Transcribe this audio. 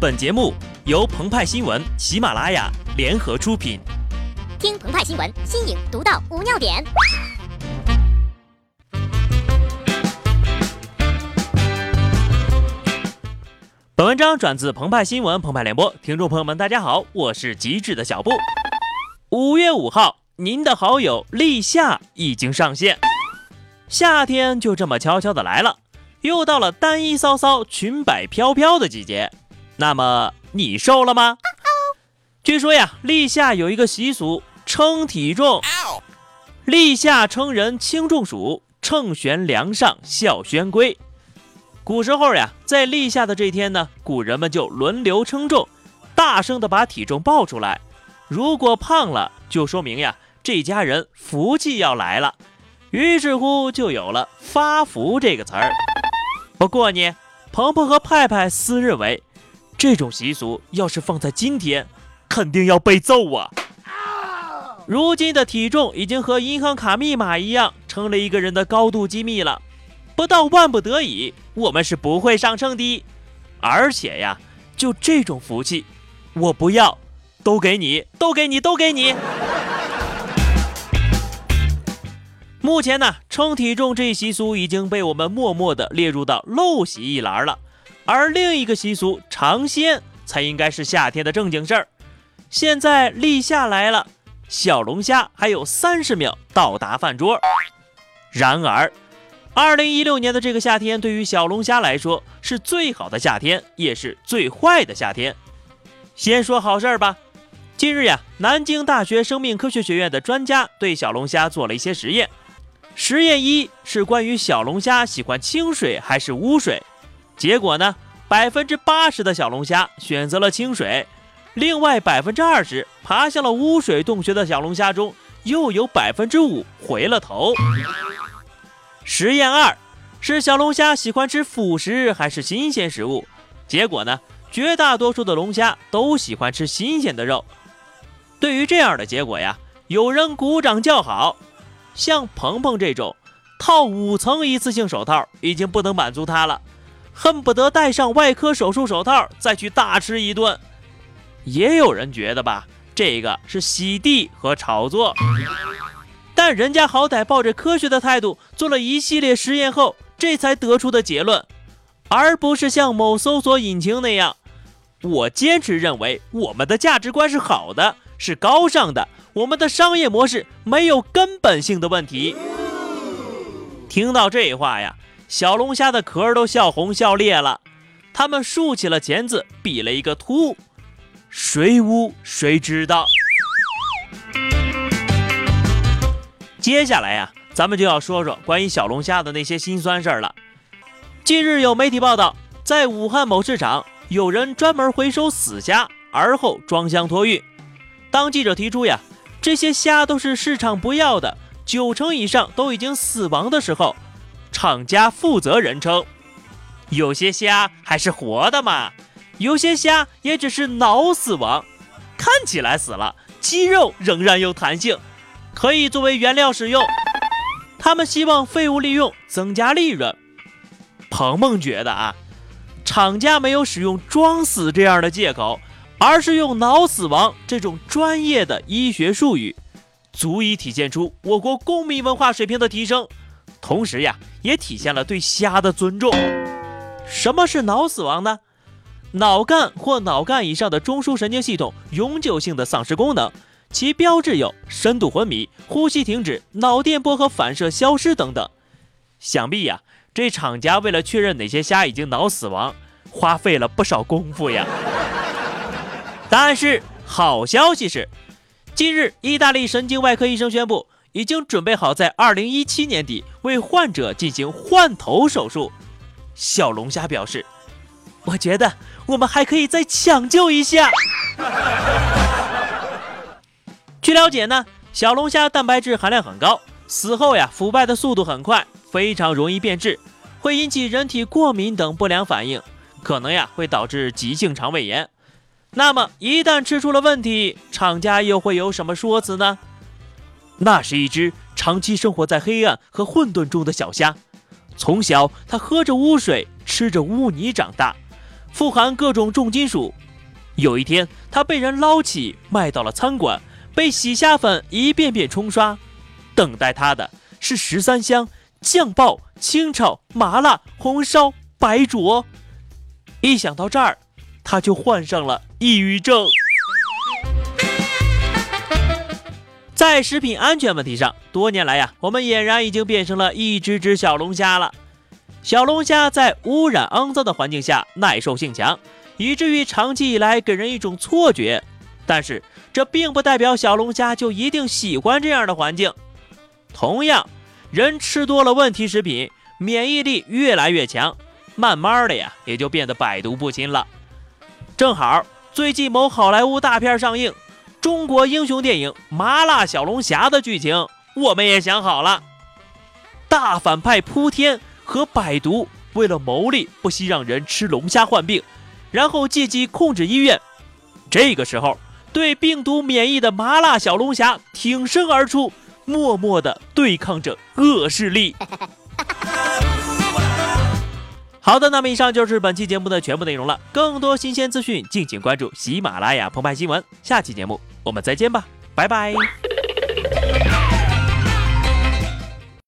本节目由澎湃新闻、喜马拉雅联合出品。听澎湃新闻，新颖独到，无尿点。本文章转自澎湃新闻、澎湃联播，听众朋友们，大家好，我是极致的小布。五月五号，您的好友立夏已经上线，夏天就这么悄悄的来了，又到了单衣骚骚、裙摆飘飘的季节。那么你瘦了吗？据说呀，立夏有一个习俗，称体重。立夏称人轻重暑，秤悬梁上笑宣归。古时候呀，在立夏的这天呢，古人们就轮流称重，大声的把体重报出来。如果胖了，就说明呀，这家人福气要来了。于是乎，就有了发福这个词儿。不过呢，鹏鹏和派派私认为。这种习俗要是放在今天，肯定要被揍啊！如今的体重已经和银行卡密码一样，成了一个人的高度机密了。不到万不得已，我们是不会上秤的。而且呀，就这种福气，我不要，都给你，都给你，都给你。目前呢，称体重这一习俗已经被我们默默的列入到陋习一栏了。而另一个习俗尝鲜才应该是夏天的正经事儿。现在立夏来了，小龙虾还有三十秒到达饭桌。然而，二零一六年的这个夏天对于小龙虾来说是最好的夏天，也是最坏的夏天。先说好事儿吧。近日呀，南京大学生命科学学院的专家对小龙虾做了一些实验。实验一是关于小龙虾喜欢清水还是污水。结果呢？百分之八十的小龙虾选择了清水，另外百分之二十爬向了污水洞穴的小龙虾中，又有百分之五回了头。实验二是小龙虾喜欢吃腐食还是新鲜食物？结果呢？绝大多数的龙虾都喜欢吃新鲜的肉。对于这样的结果呀，有人鼓掌叫好。像鹏鹏这种套五层一次性手套已经不能满足他了。恨不得戴上外科手术手套再去大吃一顿。也有人觉得吧，这个是洗地和炒作。但人家好歹抱着科学的态度做了一系列实验后，这才得出的结论，而不是像某搜索引擎那样。我坚持认为，我们的价值观是好的，是高尚的，我们的商业模式没有根本性的问题。听到这话呀。小龙虾的壳都笑红笑裂了，他们竖起了钳子，比了一个凸。谁污谁知道？接下来呀，咱们就要说说关于小龙虾的那些心酸事儿了。近日有媒体报道，在武汉某市场，有人专门回收死虾，而后装箱托运。当记者提出呀，这些虾都是市场不要的，九成以上都已经死亡的时候。厂家负责人称，有些虾还是活的嘛，有些虾也只是脑死亡，看起来死了，肌肉仍然有弹性，可以作为原料使用。他们希望废物利用，增加利润。鹏鹏觉得啊，厂家没有使用“装死”这样的借口，而是用“脑死亡”这种专业的医学术语，足以体现出我国公民文化水平的提升。同时呀，也体现了对虾的尊重。什么是脑死亡呢？脑干或脑干以上的中枢神经系统永久性的丧失功能，其标志有深度昏迷、呼吸停止、脑电波和反射消失等等。想必呀，这厂家为了确认哪些虾已经脑死亡，花费了不少功夫呀。但是好消息是，近日意大利神经外科医生宣布。已经准备好在二零一七年底为患者进行换头手术。小龙虾表示：“我觉得我们还可以再抢救一下。”据了解呢，小龙虾蛋白质含量很高，死后呀腐败的速度很快，非常容易变质，会引起人体过敏等不良反应，可能呀会导致急性肠胃炎。那么一旦吃出了问题，厂家又会有什么说辞呢？那是一只长期生活在黑暗和混沌中的小虾，从小它喝着污水，吃着污泥长大，富含各种重金属。有一天，它被人捞起，卖到了餐馆，被洗虾粉一遍遍冲刷。等待它的是十三香、酱爆、清炒、麻辣、红烧、白灼。一想到这儿，他就患上了抑郁症。在食品安全问题上，多年来呀，我们俨然已经变成了一只只小龙虾了。小龙虾在污染肮脏的环境下耐受性强，以至于长期以来给人一种错觉。但是这并不代表小龙虾就一定喜欢这样的环境。同样，人吃多了问题食品，免疫力越来越强，慢慢的呀，也就变得百毒不侵了。正好最近某好莱坞大片上映。中国英雄电影《麻辣小龙虾》的剧情，我们也想好了。大反派扑天和百毒为了牟利，不惜让人吃龙虾患病，然后借机控制医院。这个时候，对病毒免疫的麻辣小龙虾挺身而出，默默地对抗着恶势力。好的，那么以上就是本期节目的全部内容了。更多新鲜资讯，敬请关注喜马拉雅澎湃新闻。下期节目我们再见吧，拜拜。